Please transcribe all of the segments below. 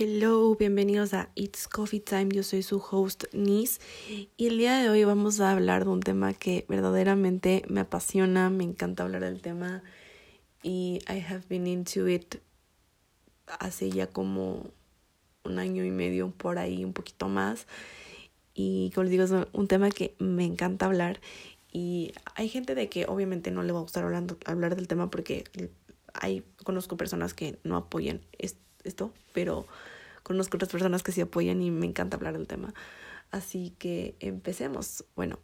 Hello, bienvenidos a It's Coffee Time. Yo soy su host Nis y el día de hoy vamos a hablar de un tema que verdaderamente me apasiona, me encanta hablar del tema y I have been into it hace ya como un año y medio por ahí, un poquito más. Y como les digo, es un tema que me encanta hablar y hay gente de que obviamente no le va a gustar hablando, hablar del tema porque hay, conozco personas que no apoyan esto, pero conozco otras personas que sí apoyan y me encanta hablar del tema. Así que empecemos. Bueno,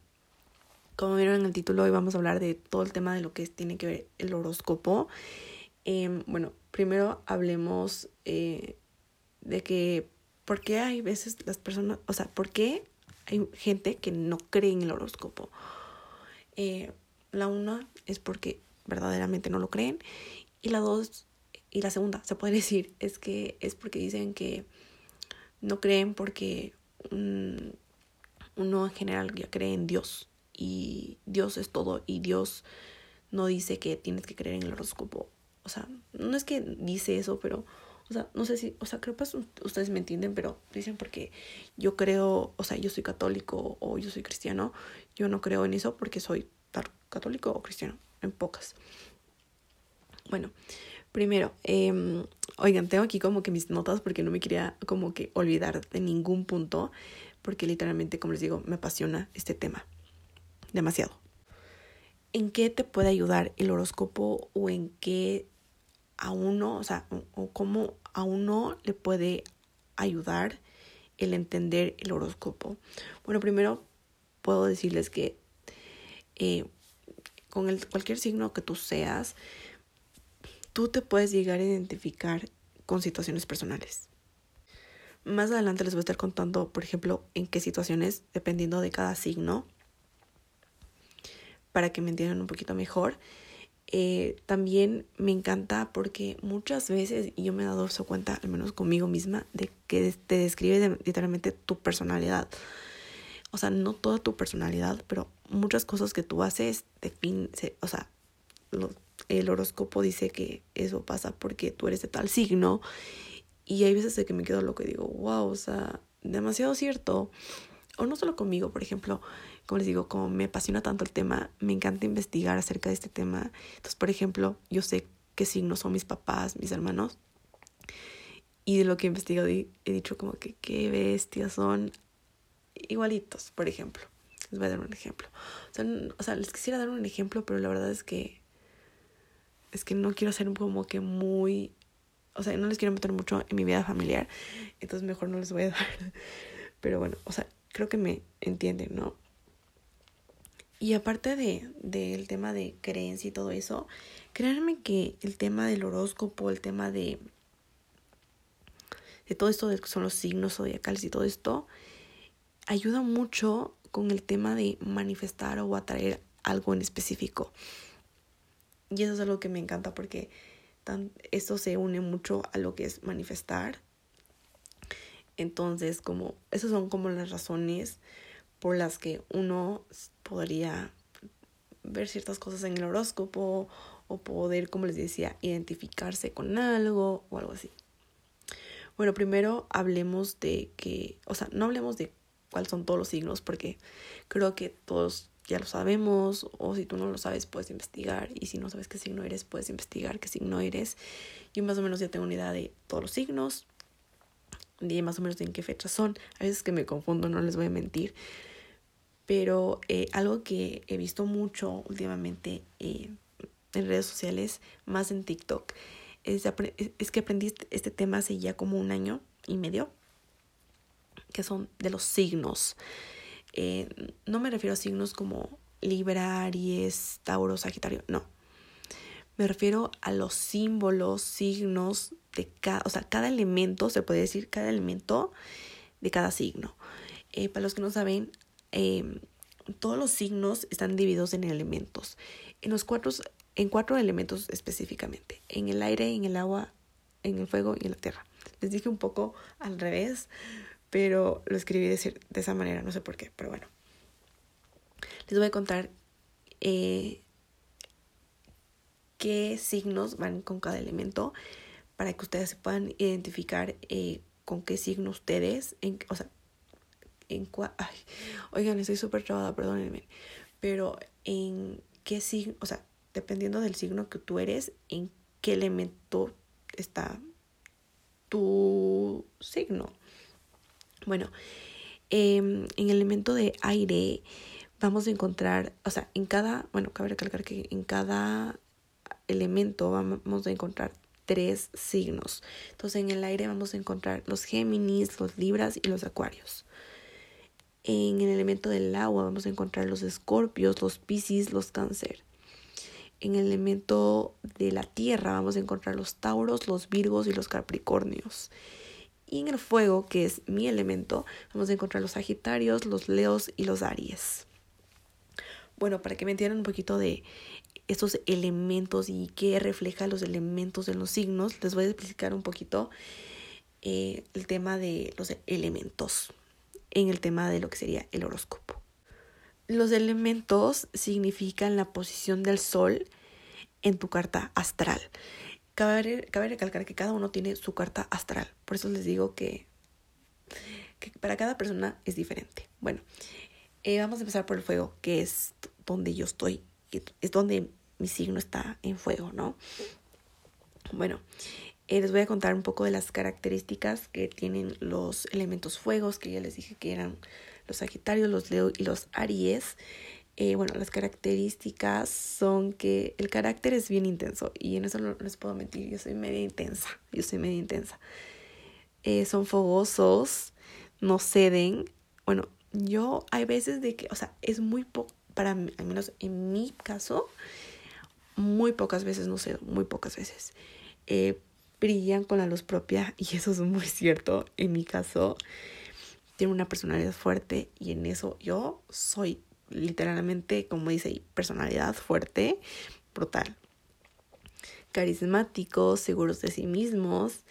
como vieron en el título, hoy vamos a hablar de todo el tema de lo que tiene que ver el horóscopo. Em, bueno, primero hablemos eh, de que, ¿por qué hay veces las personas, o sea, por qué hay gente que no cree en el horóscopo? Eh, la una es porque verdaderamente no lo creen y la dos y la segunda se puede decir es que es porque dicen que no creen porque uno en general ya cree en Dios y Dios es todo y Dios no dice que tienes que creer en el horóscopo. O sea, no es que dice eso, pero, o sea, no sé si, o sea, creo que ustedes me entienden, pero dicen porque yo creo, o sea, yo soy católico o yo soy cristiano, yo no creo en eso porque soy católico o cristiano, en pocas. Bueno, primero, eh, oigan, tengo aquí como que mis notas porque no me quería como que olvidar de ningún punto, porque literalmente, como les digo, me apasiona este tema demasiado. ¿En qué te puede ayudar el horóscopo o en qué a uno, o sea, o cómo a uno le puede ayudar el entender el horóscopo? Bueno, primero puedo decirles que eh, con el, cualquier signo que tú seas, tú te puedes llegar a identificar con situaciones personales. Más adelante les voy a estar contando, por ejemplo, en qué situaciones, dependiendo de cada signo, para que me entiendan un poquito mejor. Eh, también me encanta porque muchas veces, y yo me he dado cuenta, al menos conmigo misma, de que te describe literalmente tu personalidad. O sea, no toda tu personalidad, pero muchas cosas que tú haces, define, o sea, el horóscopo dice que eso pasa porque tú eres de tal signo. Y hay veces de que me quedo loco y digo, wow, o sea, demasiado cierto. O no solo conmigo, por ejemplo, como les digo, como me apasiona tanto el tema, me encanta investigar acerca de este tema. Entonces, por ejemplo, yo sé qué signos son mis papás, mis hermanos. Y de lo que he investigado he dicho como que qué bestias son igualitos, por ejemplo. Les voy a dar un ejemplo. O sea, o sea, les quisiera dar un ejemplo, pero la verdad es que es que no quiero ser como que muy, o sea, no les quiero meter mucho en mi vida familiar, entonces mejor no les voy a dar. Pero bueno, o sea, creo que me entienden, ¿no? Y aparte de del tema de creencia y todo eso, créanme que el tema del horóscopo, el tema de de todo esto de que son los signos zodiacales y todo esto, ayuda mucho con el tema de manifestar o atraer algo en específico. Y eso es algo que me encanta porque tan, se une mucho a lo que es manifestar. Entonces, como esas son como las razones por las que uno podría ver ciertas cosas en el horóscopo o poder, como les decía, identificarse con algo o algo así. Bueno, primero hablemos de que, o sea, no hablemos de cuáles son todos los signos, porque creo que todos ya lo sabemos, o si tú no lo sabes, puedes investigar, y si no sabes qué signo eres, puedes investigar qué signo eres. Yo más o menos ya tengo una idea de todos los signos, de más o menos en qué fechas son. A veces que me confundo, no les voy a mentir. Pero eh, algo que he visto mucho últimamente eh, en redes sociales, más en TikTok, es, es que aprendí este, este tema hace ya como un año y medio que son de los signos. Eh, no me refiero a signos como Libra, Aries, Tauro, Sagitario, no. Me refiero a los símbolos, signos de cada, o sea, cada elemento, se puede decir, cada elemento de cada signo. Eh, para los que no saben, em, todos los signos están divididos en elementos. En los cuatro, en cuatro elementos específicamente. En el aire, en el agua, en el fuego y en la tierra. Les dije un poco al revés, pero lo escribí de, de esa manera, no sé por qué, pero bueno. Les voy a contar eh, qué signos van con cada elemento para que ustedes se puedan identificar eh, con qué signo ustedes, en, o sea, en ay, oigan, estoy súper trabada, perdónenme, pero en qué signo, o sea, dependiendo del signo que tú eres, en qué elemento está tu signo. Bueno, em, en el elemento de aire vamos a encontrar, o sea, en cada, bueno, cabe recalcar que en cada elemento vamos a encontrar tres signos. Entonces en el aire vamos a encontrar los Géminis, los Libras y los Acuarios. En el elemento del agua vamos a encontrar los Escorpios, los Piscis, los Cáncer. En el elemento de la tierra vamos a encontrar los Tauros, los Virgos y los Capricornios. Y en el fuego, que es mi elemento, vamos a encontrar los Sagitarios, los Leos y los Aries. Bueno, para que me entiendan un poquito de estos elementos y qué refleja los elementos en los signos, les voy a explicar un poquito eh, el tema de los elementos en el tema de lo que sería el horóscopo. Los elementos significan la posición del sol en tu carta astral. Cabe, recalcar que cada uno tiene su carta astral. Por eso les digo que, que para cada persona es diferente. Bueno, eh, vamos a empezar por el fuego, que es donde yo estoy, es donde mi signo está en fuego, ¿no? Bueno, eh, les voy a contar un poco de las características que tienen los elementos fuegos, que ya les dije que eran los Sagitarios, los Leo y los Aries. Eh, bueno, las características son que el carácter es bien intenso y en eso no, les puedo mentir, yo soy media intensa, yo soy media intensa. Eh, son fogosos, no ceden. Bueno, yo hay veces de que, o sea, es muy poco, para mí, al menos en mi caso, muy pocas veces no cedo, muy pocas veces. Eh, brillan con la luz propia y eso es muy cierto. En mi caso, tiene una personalidad fuerte y en eso yo soy literalmente, como dice personalidad fuerte, brutal. Carismáticos, seguros de sí mismos,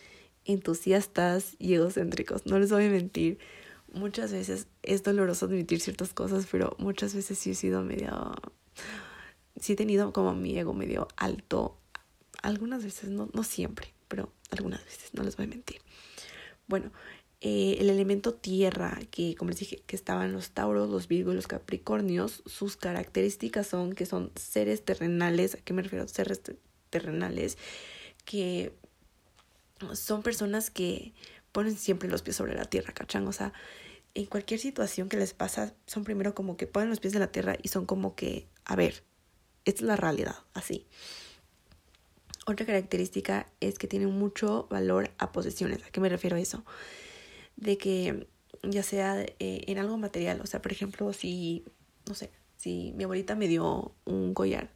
entusiastas y egocéntricos. No les voy a mentir, muchas veces es doloroso admitir ciertas cosas, pero muchas veces sí he sido medio... Sí he tenido como mi ego medio alto. Algunas veces, no, no siempre, pero algunas veces, no les voy a mentir. Bueno, eh, el elemento tierra, que como les dije, que estaban los tauros, los virgos los capricornios, sus características son que son seres terrenales, ¿a qué me refiero? Seres terrenales, que son personas que ponen siempre los pies sobre la tierra, ¿cachan? O sea, en cualquier situación que les pasa, son primero como que ponen los pies en la tierra y son como que, a ver, esta es la realidad, así. Otra característica es que tienen mucho valor a posesiones. ¿A qué me refiero a eso? De que ya sea eh, en algo material, o sea, por ejemplo, si, no sé, si mi abuelita me dio un collar,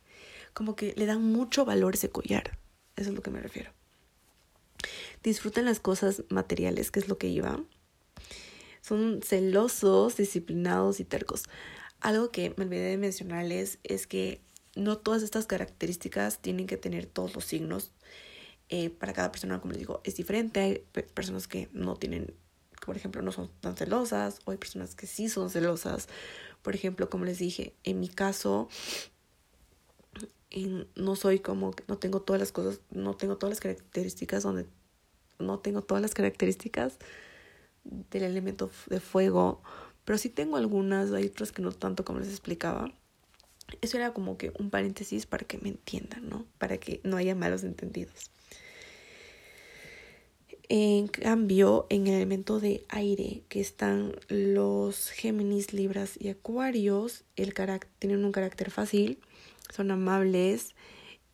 como que le dan mucho valor ese collar, eso es lo que me refiero. Disfrutan las cosas materiales, que es lo que iba. Son celosos, disciplinados y tercos. Algo que me olvidé de mencionarles es que no todas estas características tienen que tener todos los signos. Eh, para cada persona, como les digo, es diferente. Hay personas que no tienen por ejemplo, no son tan celosas, o hay personas que sí son celosas. Por ejemplo, como les dije, en mi caso, no soy como, no tengo todas las cosas, no tengo todas las características donde, no tengo todas las características del elemento de fuego, pero sí tengo algunas, hay otras que no tanto como les explicaba. Eso era como que un paréntesis para que me entiendan, ¿no? Para que no haya malos entendidos. En cambio, en el elemento de aire, que están los Géminis, Libras y Acuarios, el tienen un carácter fácil, son amables.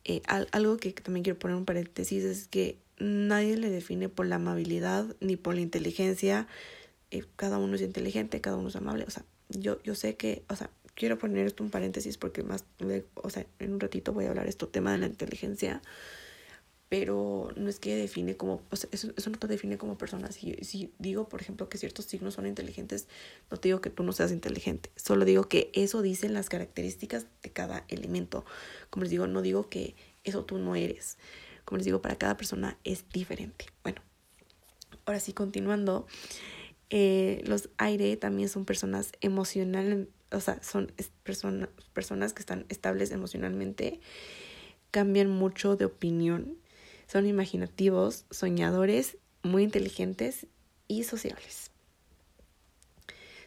Eh, algo que también quiero poner un paréntesis es que nadie le define por la amabilidad ni por la inteligencia. Eh, cada uno es inteligente, cada uno es amable. O sea, yo, yo sé que, o sea, quiero poner esto un paréntesis porque más, o sea, en un ratito voy a hablar esto tema de la inteligencia pero no es que define como, o sea, eso, eso no te define como persona. Si, si digo, por ejemplo, que ciertos signos son inteligentes, no te digo que tú no seas inteligente, solo digo que eso dicen las características de cada elemento. Como les digo, no digo que eso tú no eres. Como les digo, para cada persona es diferente. Bueno, ahora sí, continuando, eh, los aire también son personas emocionales, o sea, son personas personas que están estables emocionalmente, cambian mucho de opinión son imaginativos, soñadores, muy inteligentes y sociables.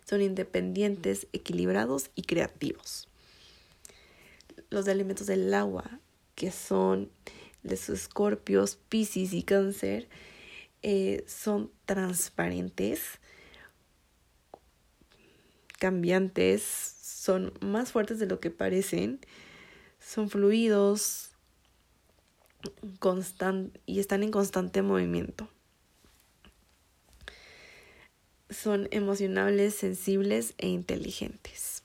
Son independientes, equilibrados y creativos. Los elementos del agua, que son los escorpios, piscis y cáncer, eh, son transparentes, cambiantes, son más fuertes de lo que parecen, son fluidos y están en constante movimiento. Son emocionables, sensibles e inteligentes.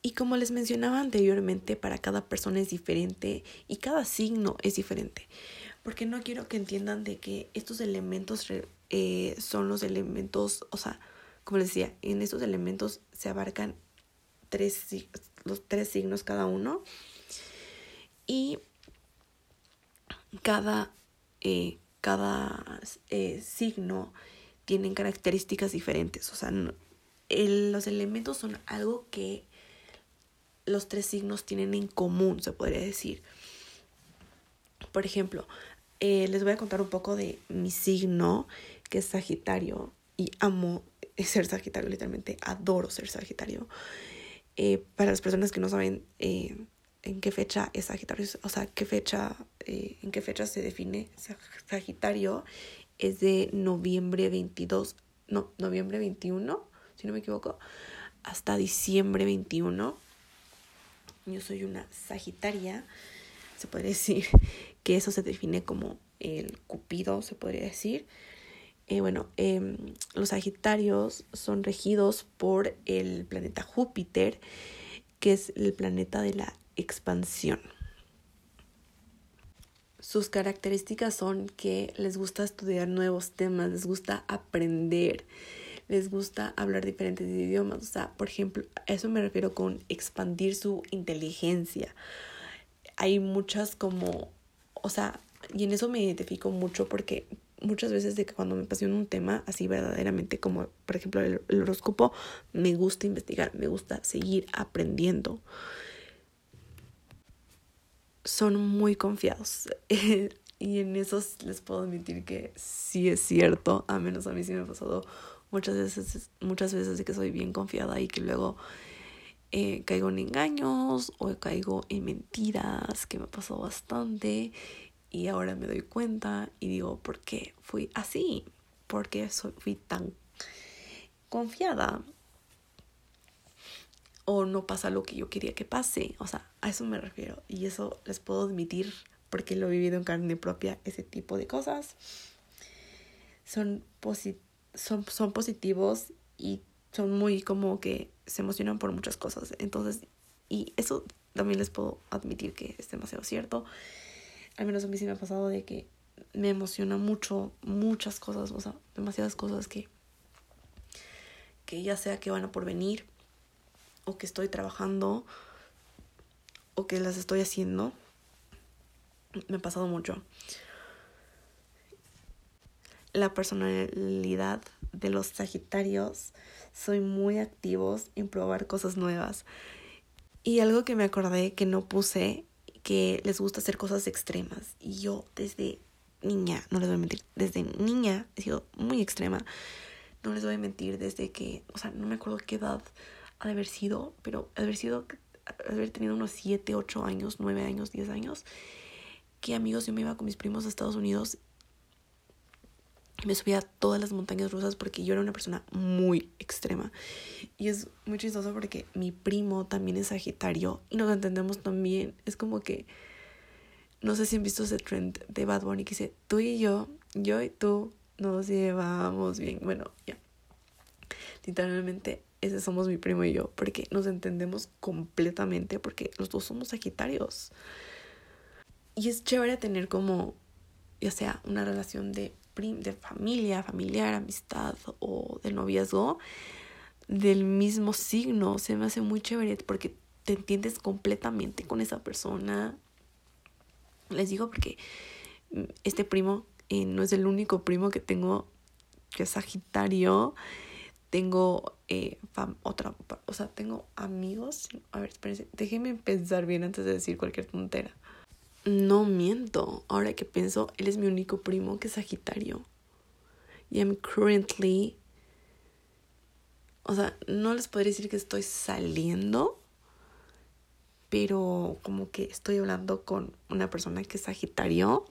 Y como les mencionaba anteriormente, para cada persona es diferente y cada signo es diferente. Porque no quiero que entiendan de que estos elementos eh, son los elementos, o sea, como les decía, en estos elementos se abarcan tres, los tres signos cada uno. Y cada, eh, cada eh, signo tienen características diferentes. O sea, los elementos son algo que los tres signos tienen en común, se podría decir. Por ejemplo, eh, les voy a contar un poco de mi signo, que es Sagitario, y amo ser Sagitario, literalmente adoro ser Sagitario. Para las personas que no saben en qué fecha es Sagitario, o sea, qué fecha, en qué fecha se define Sagitario, es de noviembre 22, no, noviembre 21, si no me equivoco, hasta diciembre 21 yo soy una Sagitaria, se podría decir que eso se define como el cupido, se podría decir. Eh, bueno, em, los Sagitarios son regidos por el planeta Júpiter, que es el planeta de la expansión. Sus características son que les gusta estudiar nuevos temas, les gusta aprender, les gusta hablar diferentes idiomas. O sea, por ejemplo, eso me refiero con expandir su inteligencia. Hay muchas como, o sea, y en eso me identifico mucho porque muchas veces de que cuando me apasiona un tema así verdaderamente como por ejemplo el, el horóscopo, me gusta investigar, me gusta seguir aprendiendo. Son muy confiados. y en eso les puedo admitir que sí es cierto, a menos a mí sí me ha pasado muchas veces, muchas veces de que soy bien confiada y que luego eh, caigo en engaños o caigo en mentiras, que me pasó bastante y ahora me doy cuenta y digo, ¿por qué fui así? ¿Por qué soy, fui tan confiada? O no pasa lo que yo quería que pase. O sea, a eso me refiero. Y eso les puedo admitir porque lo he vivido en carne propia, ese tipo de cosas. Son positivas son, son positivos y son muy como que se emocionan por muchas cosas. Entonces, y eso también les puedo admitir que es demasiado cierto. Al menos a mí sí me ha pasado de que me emociona mucho, muchas cosas, o sea, demasiadas cosas que, que ya sea que van a por venir, o que estoy trabajando, o que las estoy haciendo. Me ha pasado mucho la personalidad de los Sagitarios soy muy activos en probar cosas nuevas. Y algo que me acordé que no puse, que les gusta hacer cosas extremas. Y yo desde niña, no les voy a mentir, desde niña he sido muy extrema. No les voy a mentir desde que, o sea, no me acuerdo qué edad ha de haber sido, pero ha de haber sido, ha haber tenido unos 7, 8 años, 9 años, 10 años, que amigos, yo me iba con mis primos a Estados Unidos me subía a todas las montañas rusas porque yo era una persona muy extrema. Y es muy chistoso porque mi primo también es Sagitario y nos entendemos también. Es como que, no sé si han visto ese trend de Bad Bunny que dice, tú y yo, yo y tú nos llevamos bien. Bueno, ya. Literalmente, ese somos mi primo y yo porque nos entendemos completamente porque los dos somos Sagitarios. Y es chévere tener como, ya sea, una relación de de familia, familiar, amistad o de noviazgo del mismo signo. Se me hace muy chévere porque te entiendes completamente con esa persona. Les digo porque este primo eh, no es el único primo que tengo que es Sagitario. Tengo eh, otra, o sea, tengo amigos. A ver, espérense, déjenme pensar bien antes de decir cualquier tontera. No miento. Ahora que pienso, él es mi único primo que es Sagitario. y I'm currently, o sea, no les podría decir que estoy saliendo, pero como que estoy hablando con una persona que es Sagitario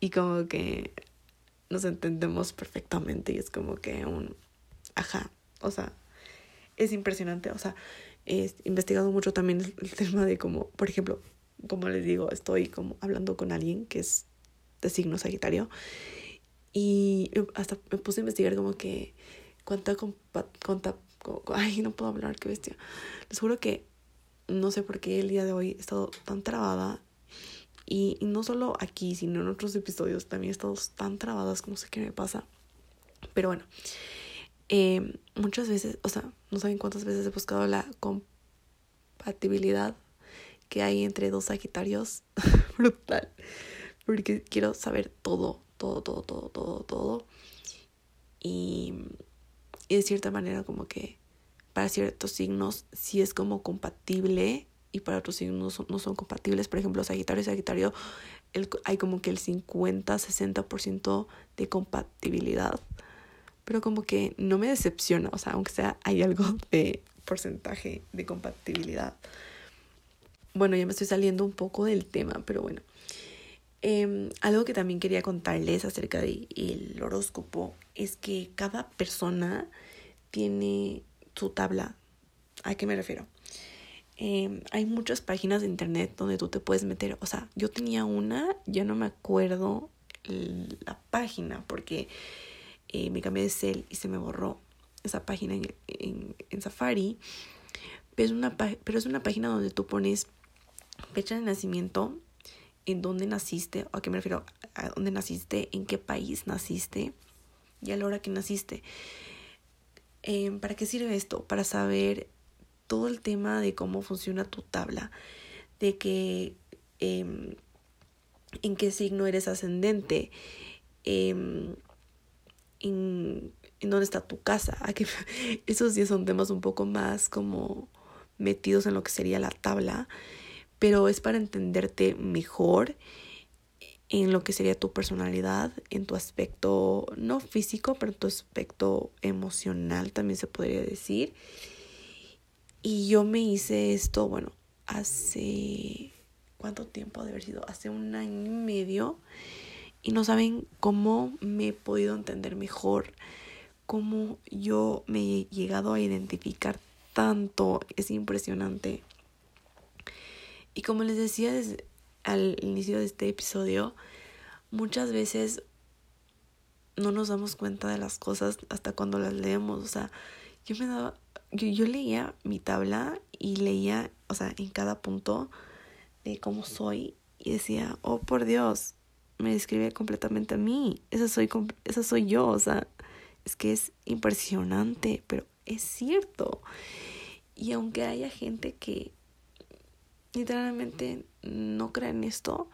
y como que nos entendemos perfectamente y es como que un, ajá, o sea, es impresionante, o sea, he investigado mucho también el tema de como, por ejemplo, como les digo, estoy como hablando con alguien que es de signo Sagitario y hasta me puse a investigar como que cuánta, cuánta, ay, no puedo hablar, qué bestia. Les juro que no sé por qué el día de hoy he estado tan trabada y, no solo aquí, sino en otros episodios también he estado tan trabadas como sé qué me pasa. Pero bueno, eh, muchas veces, o sea, no saben cuántas veces he buscado la compatibilidad que hay entre dos Sagitarios. Brutal. Porque quiero saber todo, todo, todo, todo, todo, todo. Y, y de cierta manera como que para ciertos signos sí es como compatible y para otros signos no son, compatibles. Por ejemplo, Sagitario y Sagitario el, hay como que el 50-60% de compatibilidad. Pero como que no me decepciona, o sea, aunque sea hay algo de porcentaje de compatibilidad. Bueno, ya me estoy saliendo un poco del tema, pero bueno. Em, algo que también quería contarles acerca del horóscopo es que cada persona tiene su tabla. ¿A qué me refiero? Em, hay muchas páginas de internet donde tú te puedes meter. O sea, yo tenía una, ya no me acuerdo la página porque eh, me cambié de cel y se me borró esa página en, en, Safari. Pero es, una, pero es una página donde tú pones fecha de nacimiento, en dónde naciste, a qué me refiero, a dónde naciste, en qué país naciste y a la hora que naciste. Em, ¿Para qué sirve esto? Para saber todo el tema de cómo funciona tu tabla, de que em, en qué signo eres ascendente, em, en, dónde está tu casa. esos sí son temas un poco más como metidos en lo que sería la tabla, pero es para entenderte mejor en lo que sería tu personalidad, en tu aspecto no físico, pero en tu aspecto emocional también se podría decir. Y yo me hice esto, bueno, hace... ¿Cuánto tiempo de haber sido? Hace un año y medio. Y no saben cómo me he podido entender mejor, cómo yo me he llegado a identificar tanto. Es impresionante. Y como les decía desde, al inicio de este episodio, muchas veces no nos damos cuenta de las cosas hasta cuando las leemos. O sea, yo me daba, yo, yo leía mi tabla y leía, o sea, en cada punto de cómo soy y decía, oh por Dios, me describe completamente a mí. Esa soy, esa soy yo, o sea, es que es impresionante, pero es cierto. Y aunque haya gente que literalmente no creen esto.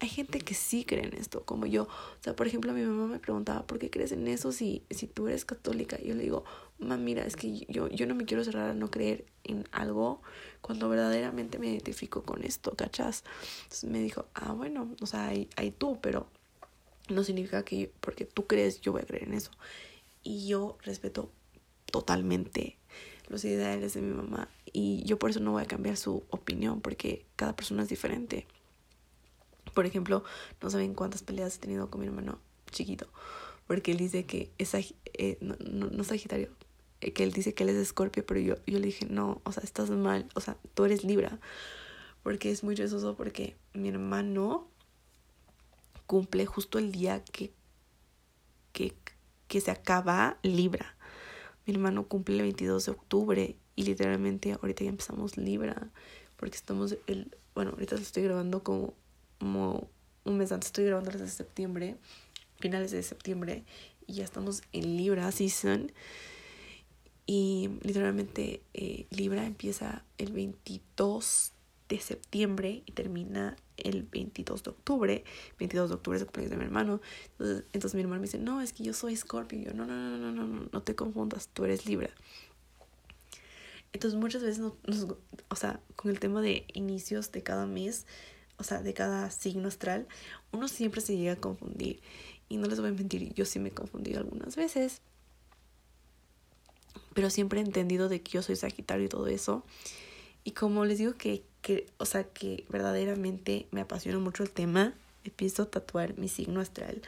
Hay gente que sí cree en esto, como yo. O sea, por ejemplo, mi mamá me preguntaba, ¿por qué crees en eso si, si tú eres católica? Y yo le digo, mamá, mira, es que yo, yo no me quiero cerrar a no creer en algo cuando verdaderamente me identifico con esto, ¿cachas? Entonces me dijo, ah, bueno, o sea, hay, hay tú, pero no significa que porque tú crees, yo voy a creer en eso. Y yo respeto totalmente los ideales de mi mamá y yo por eso no voy a cambiar su opinión porque cada persona es diferente. Por ejemplo, no saben cuántas peleas he tenido con mi hermano chiquito porque él dice que es eh, no, no, Sagitario, eh, que él dice que él es Escorpio, pero yo, yo le dije, no, o sea, estás mal, o sea, tú eres Libra, porque es muy chistoso porque mi hermano cumple justo el día que, que, que se acaba Libra. Mi hermano cumple el 22 de octubre y literalmente ahorita ya empezamos Libra porque estamos el bueno, ahorita lo estoy grabando como, como un mes antes, estoy grabando desde septiembre, finales de septiembre y ya estamos en Libra season. Y literalmente eh, Libra empieza el 22 de septiembre y termina el 22 de octubre. 22 de octubre es el cumpleaños de mi hermano. Entonces, entonces, mi hermano me dice, no, es que yo soy Scorpio. Y yo, no, no, no, no, no, no, no te confundas, tú eres Libra. Entonces muchas veces, o sea, con el tema de inicios de cada mes, o sea, de cada signo astral, uno siempre se llega a confundir. Y no les voy a mentir, yo sí me he confundido algunas veces. Pero siempre he entendido de que yo soy Sagitario y todo eso. Y como les digo que, que o sea, que verdaderamente me apasiona mucho el tema, empiezo a tatuar mi signo astral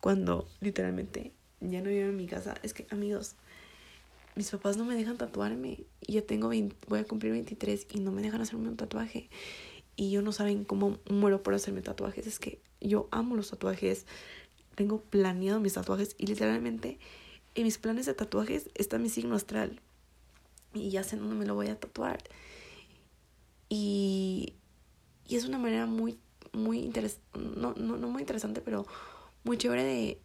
cuando literalmente ya no vivo en mi casa. Es que, amigos, mis papás no me dejan tatuarme. Y tengo 20, voy a cumplir 23 y no me dejan hacerme un tatuaje. Y yo no saben cómo muero por hacerme tatuajes. Es que yo amo los tatuajes. Tengo planeado mis tatuajes y literalmente en mis planes de tatuajes está mi signo astral. Y ya sé dónde me lo voy a tatuar. Y, y es una manera muy, muy interesante, no, no, no muy interesante, pero muy chévere de,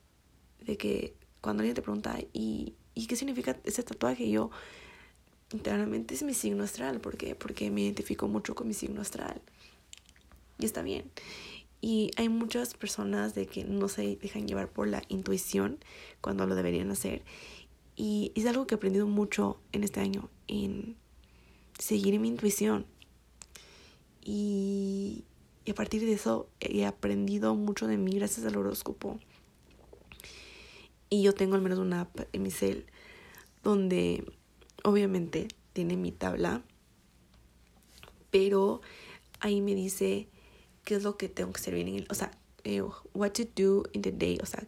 de que cuando alguien te pregunta, ¿y, ¿y qué significa ese tatuaje? yo, literalmente es mi signo astral. ¿Por qué? Porque me identifico mucho con mi signo astral. Y está bien. Y hay muchas personas de que no se dejan llevar por la intuición cuando lo deberían hacer. Y es algo que he aprendido mucho en este año, en seguir mi intuición. Y, y a partir de eso he aprendido mucho de mí gracias al horóscopo. Y yo tengo al menos una app en mi cel donde obviamente tiene mi tabla, pero ahí me dice qué es lo que tengo que bien en el, o sea, eh, what to do in the day, o sea,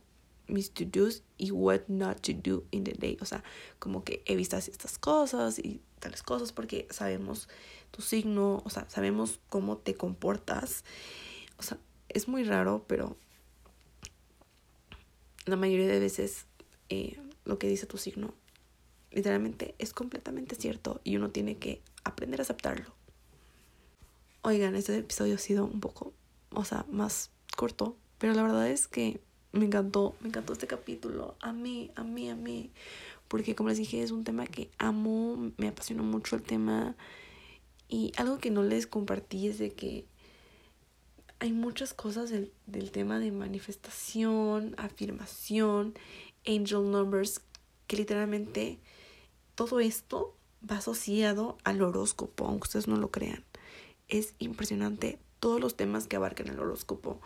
mis to do's y what not to do in the day, o sea, como que evitas estas cosas y tales cosas porque sabemos tu signo, o sea, sabemos cómo te comportas, o sea, es muy raro, pero la mayoría de veces eh, lo que dice tu signo literalmente es completamente cierto y uno tiene que aprender a aceptarlo. Oigan, este episodio ha sido un poco, o sea, más corto, pero la verdad es que me encantó, me encantó este capítulo, a mí, a mí, a mí, porque como les dije es un tema que amo, me apasiona mucho el tema. Y algo que no les compartí es de que hay muchas cosas del, del tema de manifestación, afirmación, angel numbers, que literalmente todo esto va asociado al horóscopo, aunque ustedes no lo crean. Es impresionante todos los temas que abarcan el horóscopo.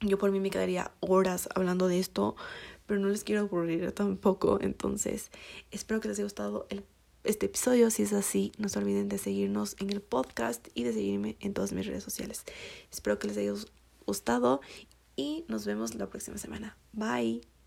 Yo por mí me quedaría horas hablando de esto, pero no les quiero aburrir tampoco. Entonces, espero que les haya gustado el este episodio. Si es así, no se olviden de seguirnos en el podcast y de seguirme en todas mis redes sociales. Espero que les haya gustado y nos vemos la próxima semana. Bye.